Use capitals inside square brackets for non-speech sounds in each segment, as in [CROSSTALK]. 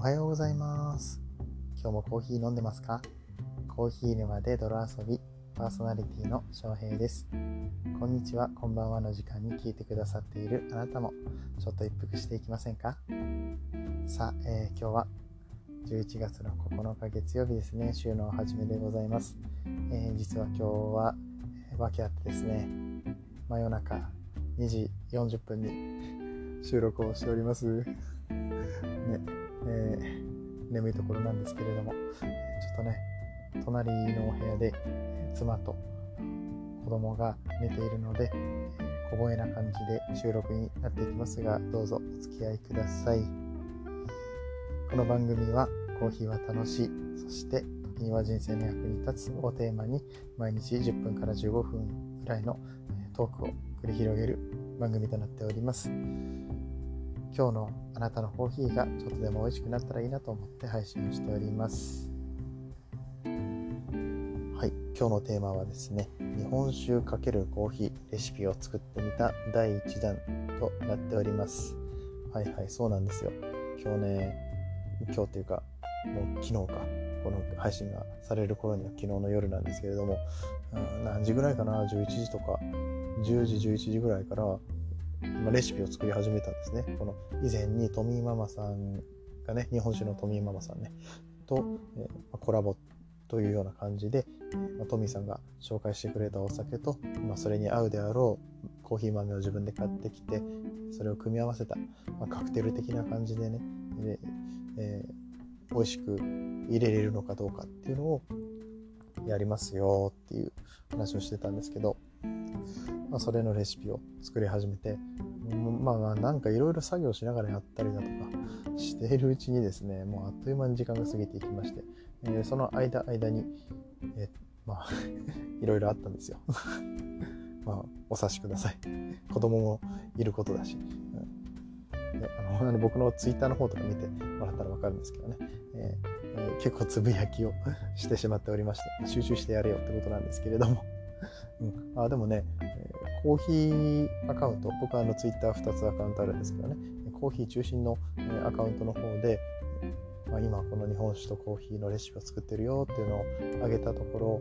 おはようございます。今日もコーヒー飲んでますか？コーヒー沼で泥遊びパーソナリティの翔平です。こんにちは。こんばんはの時間に聞いてくださっているあなたもちょっと一服していきませんか？さあ、えー、今日は11月の9日月曜日ですね。週の初めでございます、えー、実は今日は訳あってですね真夜中2時40分に [LAUGHS] 収録をしております。眠いところなんですけれども、ちょっとね、隣のお部屋で妻と子供が寝ているので、小声な感じで収録になっていきますが、どうぞお付き合いください。この番組はコーヒーは楽しい、そして時には人生の役に立つをテーマに毎日10分から15分ぐらいのトークを繰り広げる番組となっております。今日のあなたのコーヒーがちょっとでも美味しくなったらいいなと思って配信をしております。はい、今日のテーマはですね、日本酒×コーヒーレシピを作ってみた第1弾となっております。はいはい、そうなんですよ。今日ね、今日というか、もう昨日か、この配信がされる頃には昨日の夜なんですけれども、うん、何時ぐらいかな、11時とか、10時、11時ぐらいから、まレシピを作り始めたんですね。この以前にトミーママさんがね、日本酒のトミーママさんね、と、えー、コラボというような感じで、まトミーさんが紹介してくれたお酒と、ま、それに合うであろうコーヒー豆を自分で買ってきて、それを組み合わせた、ま、カクテル的な感じでね、でえー、美味しく入れれるのかどうかっていうのをやりますよっていう話をしてたんですけど、まあ、それのレシピを作り始めて、まあまあなんかいろいろ作業しながらやったりだとかしているうちにですね、もうあっという間に時間が過ぎていきまして、えー、その間間に、えー、まあ [LAUGHS] いろいろあったんですよ。[LAUGHS] まあお察しください。子供もいることだし。うんあの僕のツイッターの方とか見てもらったら分かるんですけどね、えーえ、結構つぶやきを [LAUGHS] してしまっておりまして集中してやれよってことなんですけれどもうん、あでもね、コーヒーアカウント、僕はあのツイッター2つアカウントあるんですけどね、コーヒー中心の、アカウントの方で、まあ、今この日本酒とコーヒーのレシピを作ってるよっていうのを挙げたところ、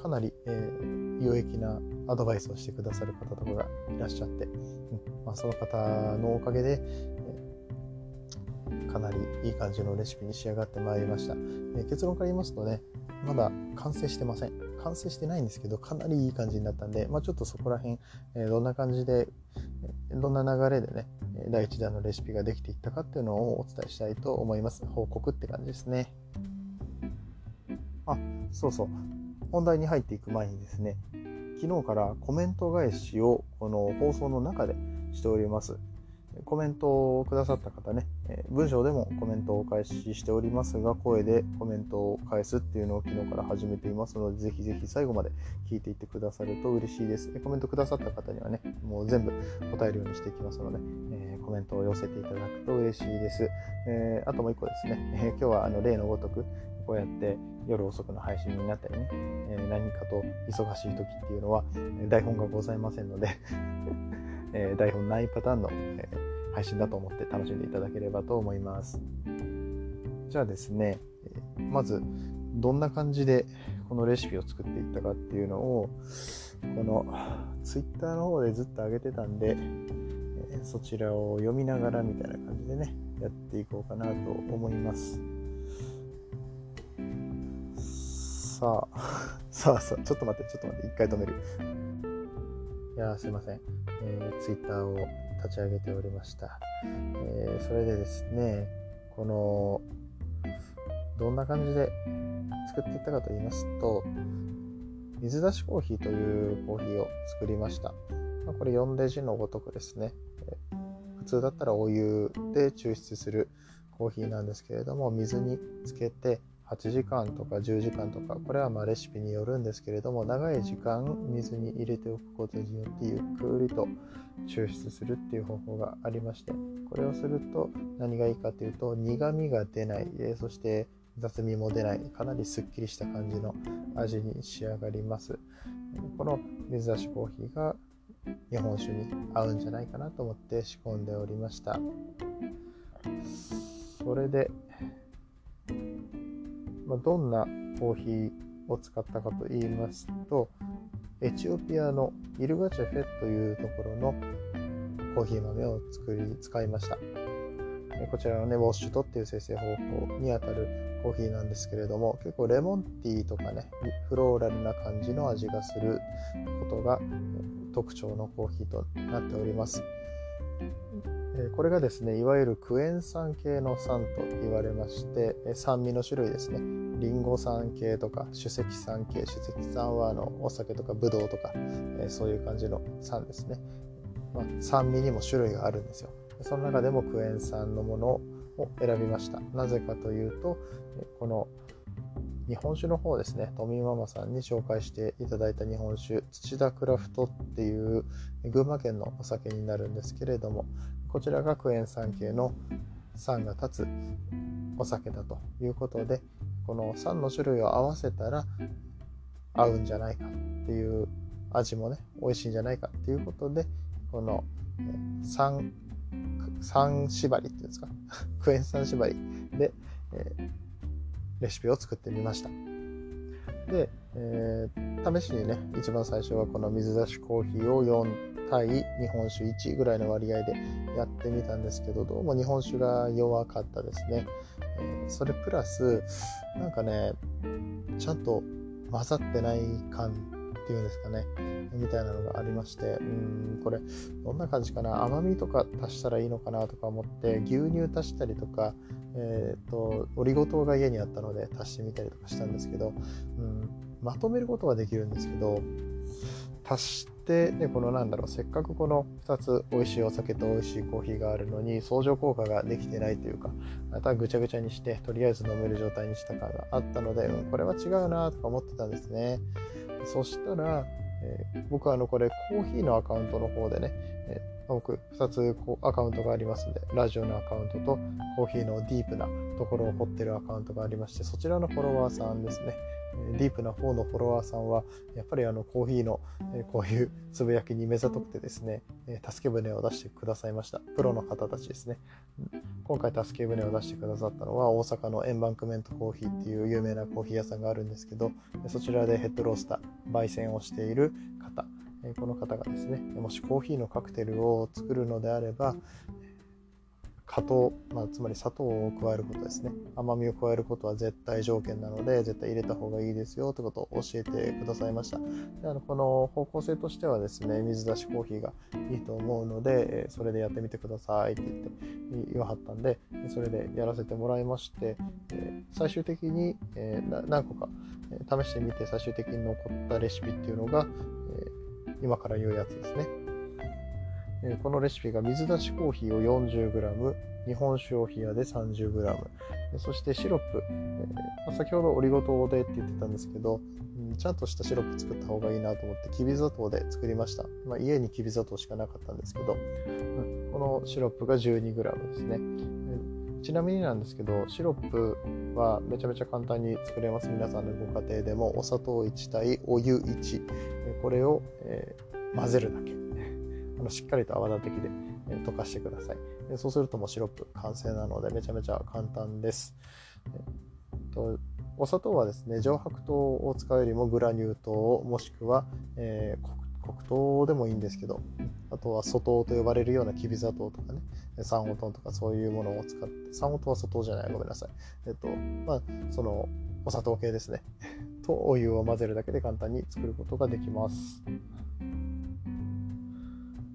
かなり、えー、有益なアドバイスをしてくださる方とかがいらっしゃって、うんまあ、その方のおかげで、かなりいい感じのレシピに仕上がってまいりました。え結論から言いますとね、まだ完成してません。完成してないんですけど、かなりいい感じになったんで、まあ、ちょっとそこら辺、え、どんな感じで、どんな流れでね、第1弾のレシピができていったかっていうのをお伝えしたいと思います。報告って感じですね。あ、そうそう。本題に入っていく前にですね、昨日からコメント返しをこの放送の中でしております。コメントをくださった方ね、え文章でもコメントをお返ししておりますが、声でコメントを返すっていうのを昨日から始めていますので、ぜひぜひ最後まで聞いていってくださると嬉しいです。コメントくださった方にはね、もう全部答えるようにしていきますので、えー、コメントを寄せていただくと嬉しいです。えー、あともう一個ですね、えー、今日はあの例のごとく、こうやって夜遅くの配信になったりね、え何かと忙しい時っていうのは、台本がございませんのでえ台本ないパターンの、え配信だと思って楽しんでいただければと思います。じゃあですね、まずどんな感じでこのレシピを作っていったかっていうのをこの Twitter の方でずっと上げてたんでそちらを読みながらみたいな感じでねやっていこうかなと思います。さあ [LAUGHS] さあさあちょっと待ってちょっと待って一回止める。いやすいません、えー、Twitter を立ち上げておりました。えー、それでですね、この、どんな感じで作っていったかと言いますと、水出しコーヒーというコーヒーを作りました。ま、これ4レジのごとくですね。普通だったらお湯で抽出するコーヒーなんですけれども、水につけて8時間とか10時間とかこれはまレシピによるんですけれども長い時間水に入れておくことによってゆっくりと抽出するっていう方法がありましてこれをすると何がいいかというと苦みが出ない。そして雑味も出ない。かなりすっきりした感じの味に仕上がります。この水出しコーヒーが日本酒に合うんじゃないかなと思って仕込んでおりました。それでまあ、どんなコーヒーを使ったかと言いますと、エチオピアのイルガチェフェというところのコーヒー豆を作り使いました。こちらのね、ウォッシュトっていう生成方法にあたるコーヒーなんですけれども、結構レモンティーとかね、フローラルな感じの味がすることが特徴のコーヒーとなっております。これがですね、いわゆるクエン酸系の酸と言われまして、酸味の種類ですね。リンゴ酸系とか、酒石酸系、酒石酸はあのお酒とかブドウとか、そういう感じの酸ですね。まあ、酸味にも種類があるんですよ。その中でもクエン酸のものを選びました。なぜかというと、この日本酒の方ですね、富ママさんに紹介していただいた日本酒、土田クラフトっていう群馬県のお酒になるんですけれども、こちらがクエン酸系の酸が立つお酒だということで、この酸の種類を合わせたら合うんじゃないかっていう味もね、美味しいんじゃないかっていうことで、この酸酸縛りっていうんですか？[LAUGHS] クエン酸縛りで、えー、レシピを作ってみました。で、えー、試しにね一番最初はこの水出しコーヒーを4対日本酒1ぐらいの割合でやってみたんですけどどうも日本酒が弱かったですね、えー、それプラスなんかねちゃんと混ざってない感っていうんですかね、みたいなのがありまして、うん、これ、どんな感じかな、甘みとか足したらいいのかなとか思って、牛乳足したりとか、えっ、ー、と、オリゴ糖が家にあったので足してみたりとかしたんですけど、うん、まとめることはできるんですけど、足して、ね、このなんだろう、せっかくこの2つ美味しいお酒と美味しいコーヒーがあるのに、相乗効果ができてないというか、またぐちゃぐちゃにして、とりあえず飲める状態にした感があったので、これは違うなとか思ってたんですね。そしたら、えー、僕はあのこれコーヒーのアカウントの方でね、えー、僕2つこうアカウントがありますんで、ラジオのアカウントとコーヒーのディープなところを掘ってるアカウントがありまして、そちらのフォロワーさんですね。ディープな方のフォロワーさんは、やっぱりあのコーヒーのこういうつぶやきに目ざとくてですね、助け舟を出してくださいました。プロの方たちですね。今回助け舟を出してくださったのは、大阪のエンバンクメントコーヒーっていう有名なコーヒー屋さんがあるんですけど、そちらでヘッドロースター、焙煎をしている方、この方がですね、もしコーヒーのカクテルを作るのであれば、加糖、まあ、つまり砂糖を加えることですね。甘みを加えることは絶対条件なので絶対入れた方がいいですよということを教えてくださいました。であのこの方向性としてはですね水出しコーヒーがいいと思うのでそれでやってみてくださいって言って言わはったんでそれでやらせてもらいまして最終的に何個か試してみて最終的に残ったレシピっていうのが今から言うやつですね。えこのレシピが水出しコーヒーを 40g、日本酒を冷やで 30g、そしてシロップ、えー、先ほどオリゴ糖でって言ってたんですけど、うん、ちゃんとしたシロップ作った方がいいなと思ってきび砂糖で作りました。まあ、家にきび砂糖しかなかったんですけど、うん、このシロップが 12g ですね。ちなみになんですけど、シロップはめちゃめちゃ簡単に作れます。皆さんのご家庭でもお砂糖1対お湯1、これを、え、混ぜるだけ。あのしっかりと泡立て器で溶かしてください。そうするともうシロップ完成なのでめちゃめちゃ簡単です。えっとお砂糖はですね、上白糖を使うよりもグラニュー糖もしくは、えー、黒糖でもいいんですけど、あとは粗糖と呼ばれるようなきび砂糖とかね、三黄糖とかそういうものを使って、三黄糖は粗糖じゃない、ごめんなさい。えっと、まあ、その、お砂糖系ですね。[LAUGHS] とお湯を混ぜるだけで簡単に作ることができます。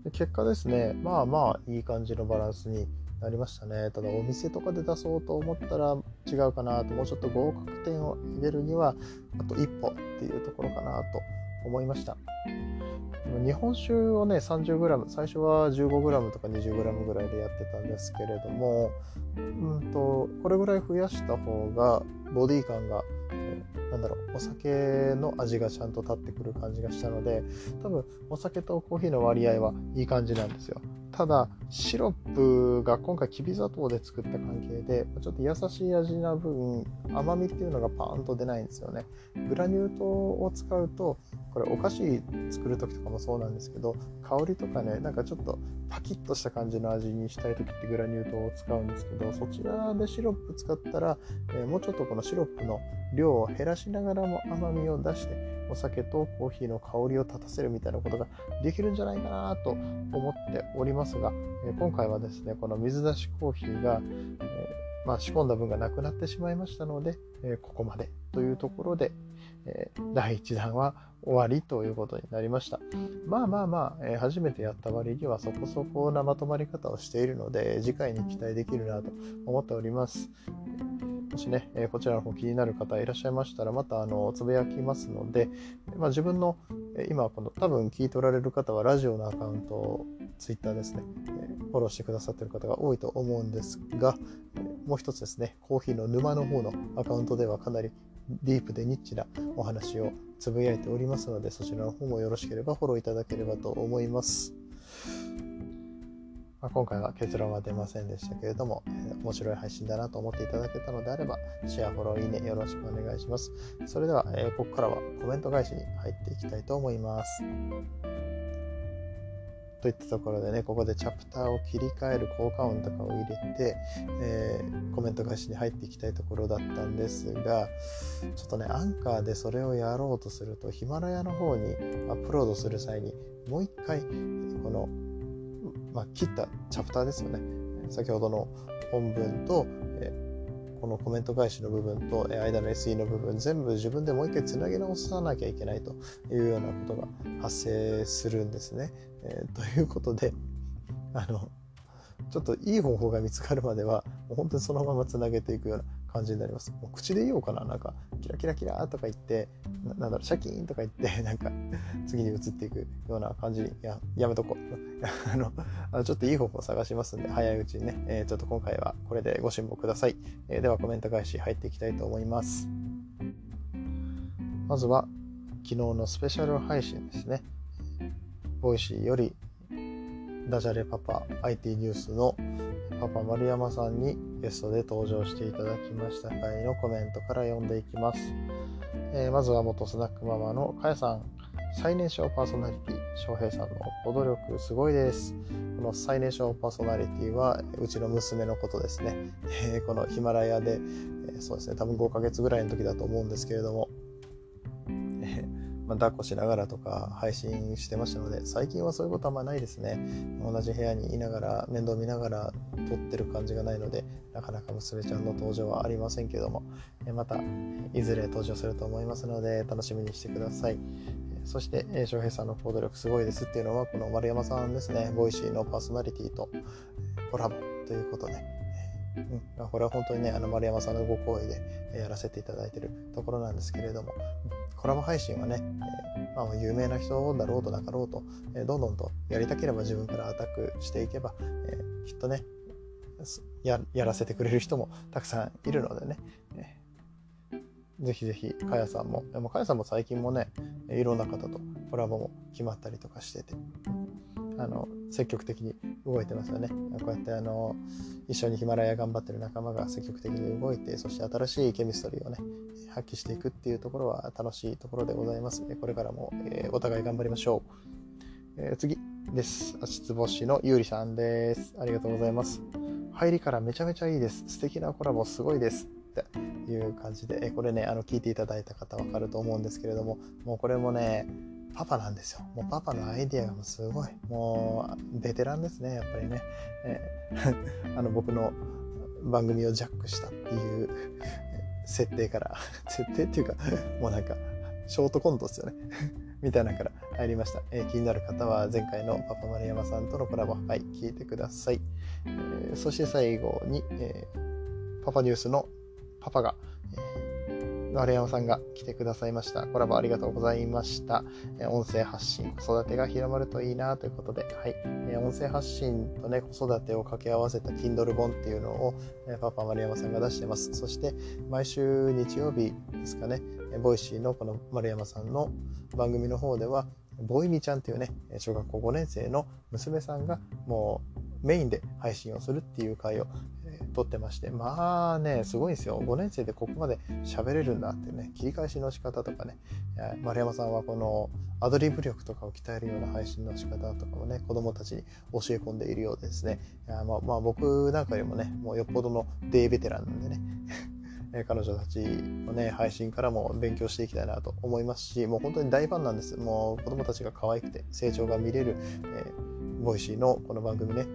で結果ですね、まあまあいい感じのバランスになりましたね。ただお店とかで出そうと思ったら違うかなと、もうちょっと合格点を入れるにはあと一歩っていうところかなと思いました。日本酒をね 30g 最初は 15g とか 20g ぐらいでやってたんですけれどもうんとこれぐらい増やした方がボディ感がなんだろうお酒の味がちゃんと立ってくる感じがしたので多分お酒とコーヒーの割合はいい感じなんですよ。ただシロップが今回きび砂糖で作った関係でちょっと優しい味な分甘みっていうのがパーンと出ないんですよね。グラニュー糖を使うとこれお菓子作る時とかもそうなんですけど香りとかねなんかちょっとパキッとした感じの味にしたい時ってグラニュー糖を使うんですけどそちらでシロップ使ったら、えー、もうちょっとこのシロップの量を減らしながらも甘みを出してお酒とコーヒーの香りを立たせるみたいなことができるんじゃないかなと思っておりますが、えー、今回はですねこの水出しコーヒーが、えー、まあ、仕込んだ分がなくなってしまいましたので、えここまでというところで、え第1弾は終わりということになりました。まあまあまあ、え、初めてやった割にはそこそこなまとまり方をしているので、次回に期待できるなと思っております。もしね、え、こちらの方気になる方いらっしゃいましたら、またあのつぶやきますので、まあ、自分の、え、今この多分聞いておられる方はラジオのアカウントを Twitter ですね、え、フォローしてくださってる方が多いと思うんですが、もう一つですね、コーヒーの沼の方のアカウントではかなりディープでニッチなお話をつぶやいておりますので、そちらの方もよろしければフォローいただければと思います。まあ、今回は結論は出ませんでしたけれども、えー、面白い配信だなと思っていただけたのであれば、シェア、フォロー、いいねよろしくお願いします。それでは、えー、ここからはコメント返しに入っていきたいと思います。といったところでね、ここでチャプターを切り替える効果音とかを入れて、えー、コメント返しに入っていきたいところだったんですが、ちょっとね、アンカーでそれをやろうとすると、ヒマラヤの方にアップロードする際に、もう一回、この、まあ、切ったチャプターですよね。先ほどの本文と、えこのコメント返しの部分と間の SE の部分全部自分でもう一回つなぎ直さなきゃいけないというようなことが発生するんですね。えー、ということであのちょっといい方法が見つかるまではもう本当にそのままつなげていくような感じになります。もう口で言おうかななんかキラキラキラとか言ってなんだろうシャキーンとか言ってなんか次に移っていくような感じにややめとこう [LAUGHS] あのちょっといい方法探しますんで早いうちにね、えー、ちょっと今回はこれでご辛抱ください、えー、ではコメント返し入っていきたいと思いますまずは昨日のスペシャル配信ですねボイシーよりダジャレパパ IT ニュースのパパ丸山さんにゲストで登場していただきました回のコメントから読んでいきます。えー、まずは元スナックママのかやさん。最年少パーソナリティ、翔平さんの行動力すごいです。この最年少パーソナリティはうちの娘のことですね。えー、このヒマラヤで、えー、そうですね、多分5ヶ月ぐらいの時だと思うんですけれども、えまあ、抱っこしながらとか配信してましたので最近はそういうことあんまないですね同じ部屋にいながら面倒見ながら撮ってる感じがないのでなかなか娘ちゃんの登場はありませんけどもまたいずれ登場すると思いますので楽しみにしてくださいそして、翔平さんの行動力すごいですっていうのはこの丸山さんですね。ボイシーのパーソナリティとコラボということで。うん、これは本当にねあの丸山さんのご好意でやらせていただいているところなんですけれども。コラボ配信はね、え、まあ、有名な人だろうとなかろうと、え、どんどんとやりたければ自分からアタックしていけば、え、きっとねやらせてくれる人もたくさんいるのでね、ぜひぜひかやさんもでもかやさんも最近もねいろんな方とコラボも決まったりとかしててあの積極的に動いてますよね。こうやってあの一緒にヒマラヤ頑張ってる仲間が積極的に動いて、そして新しいケミストリーをね、発揮していくっていうところは楽しいところでございます。これからも、えー、お互い頑張りましょう。えー、次です。足つぼしのゆうりさんです。ありがとうございます。入りからめちゃめちゃいいです。素敵なコラボすごいです。っていう感じで、これね、あの聞いていただいた方わかると思うんですけれども、もうこれもね、パパなんですよ。もうパパのアイディアがすごい。もうベテランですね、やっぱりね。えー、[LAUGHS] あの僕の番組をジャックしたっていう設定から [LAUGHS] 設定っていうか、もうなんか、ショートコントですよね [LAUGHS] みたいなから入りました、えー、気になる方は前回のパパ丸山さんとのコラボ、はい、聞いてください。えー、そして最後に、えー、パパニュースのパパがえ、丸山さんが来てくださいました。コラボありがとうございました。え音声発信、子育てが広まるといいなということで、はいえ。音声発信とね、子育てを掛け合わせた Kindle 本っていうのを、えパパ丸山さんが出してます。そして、毎週日曜日ですかね、ボイシーのこの丸山さんの番組の方では、ボイミちゃんっていうね、小学校5年生の娘さんがもうメインで配信をするっていう回を撮ってまして、まあね、すごいんですよ。5年生でここまで喋れるんだってね、切り返しの仕方とかね、丸山さんはこのアドリブ力とかを鍛えるような配信の仕方とかもね、子供たちに教え込んでいるようですね。いやまあ、まあ、僕なんかよりもね、もうよっぽどの大ベテランなんでね。[LAUGHS] 彼女たちのね、配信からも勉強していきたいなと思いますし、もう本当に大ファンなんです。もう子供たちが可愛くて成長が見れる、えー、ボイシーのこの番組ね、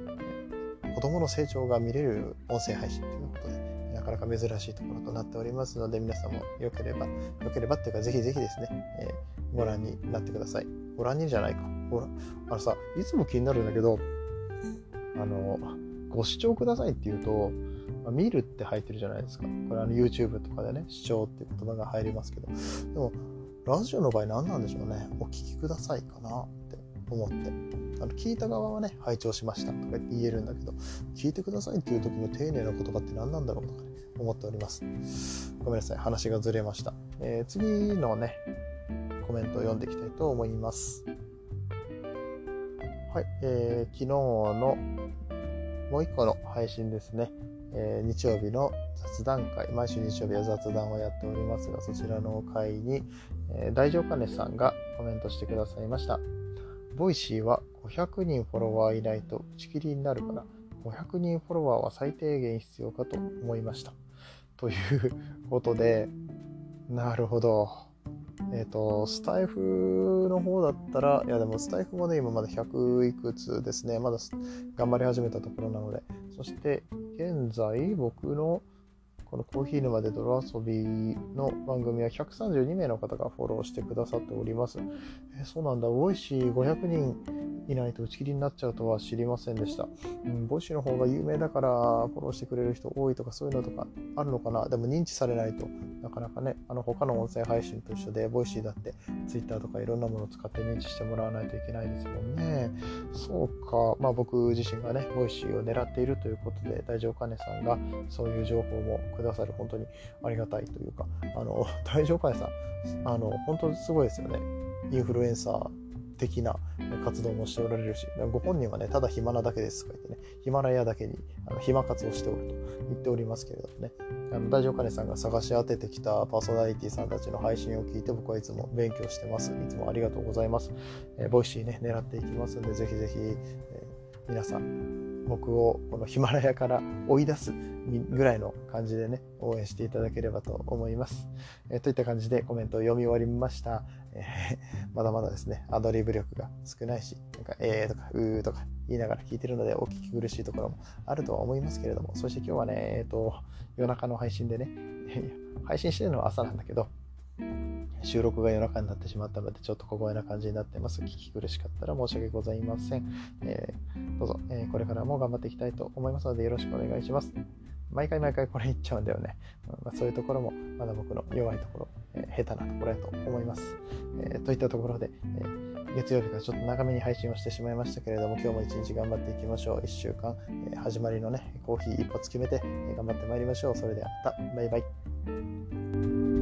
子供の成長が見れる音声配信ということで、なかなか珍しいところとなっておりますので、皆さんもよければ、よければっていうか、ぜひぜひですね、えー、ご覧になってください。ご覧にじゃないか。ほら、あのさ、いつも気になるんだけど、あの、ご視聴くださいって言うと、見るって入ってるじゃないですか。これあの YouTube とかでね、視聴っていう言葉が入りますけど、でも、ラジオの場合何なんでしょうね。お聞きくださいかな思って。あの聞いた側はね、拝聴しましたとか言えるんだけど、聞いてくださいっていう時の丁寧な言葉って何なんだろうとかね、思っております。ごめんなさい、話がずれました。えー、次のね、コメントを読んでいきたいと思います。はい、えー、昨日のもう一個の配信ですね。えー、日曜日の雑談回、毎週日曜日は雑談をやっておりますが、そちらの回に、えー、大乗金さんがコメントしてくださいました。ボイシーは500人フォロワーいないと打ち切りになるから、500人フォロワーは最低限必要かと思いました。ということで、なるほど。えっ、ー、と、スタイフの方だったら、いやでもスタイフもね、今まだ100いくつですね。まだ頑張り始めたところなので。そして、現在僕のこのコーヒー沼で泥遊びの番組は132名の方がフォローしてくださっております。えそうなんだ、多い。し500人。いないと打ち切りになっちゃうとは知りませんでした。うん、ボイシーの方が有名だからフォローしてくれる人多いとかそういうのとかあるのかな。でも認知されないとなかなかね、あの他の音声配信と一緒で、ボイシーだって Twitter とかいろんなものを使って認知してもらわないといけないですもんね。そうか、まあ僕自身がね、ボイシーを狙っているということで、大丈夫かねさんがそういう情報もくださる本当にありがたいというか、あの、大乗会さん、あの、本当すごいですよね。インフルエンサー的な活動もしておられるし、ご本人はね、ただ暇なだけですとか言ってね、ヒマラヤだけにあの暇活をしておると言っておりますけれどもね、あの大乗金さんが探し当ててきたパーソナリティさんたちの配信を聞いて僕はいつも勉強してます。いつもありがとうございます。えー、ボイシーね、狙っていきますんで、ぜひぜひ、えー、皆さん、僕をこのヒマラヤから追い出すぐらいの感じでね、応援していただければと思います。えー、といった感じでコメントを読み終わりました。えー、まだまだですね、アドリブ力が少ないし、なんか、えーとか、うーとか言いながら聞いてるのでお聞き苦しいところもあるとは思いますけれども、そして今日はね、えっ、ー、と、夜中の配信でね、[LAUGHS] 配信してるのは朝なんだけど、収録が夜中になってしまったので、ちょっと小声な感じになってます。聞き苦しかったら申し訳ございません。えー、どうぞ、えー、これからも頑張っていきたいと思いますので、よろしくお願いします。毎回毎回これ言っちゃうんだよね。まあ、そういうところも、まだ僕の弱いところ、えー、下手なところやと思います。えといったところで、え月曜日からちょっと長めに配信をしてしまいましたけれども、今日も一日頑張っていきましょう。1週間、え始まりのね、コーヒー一発決めて、え頑張ってまいりましょう。それではまた、バイバイ。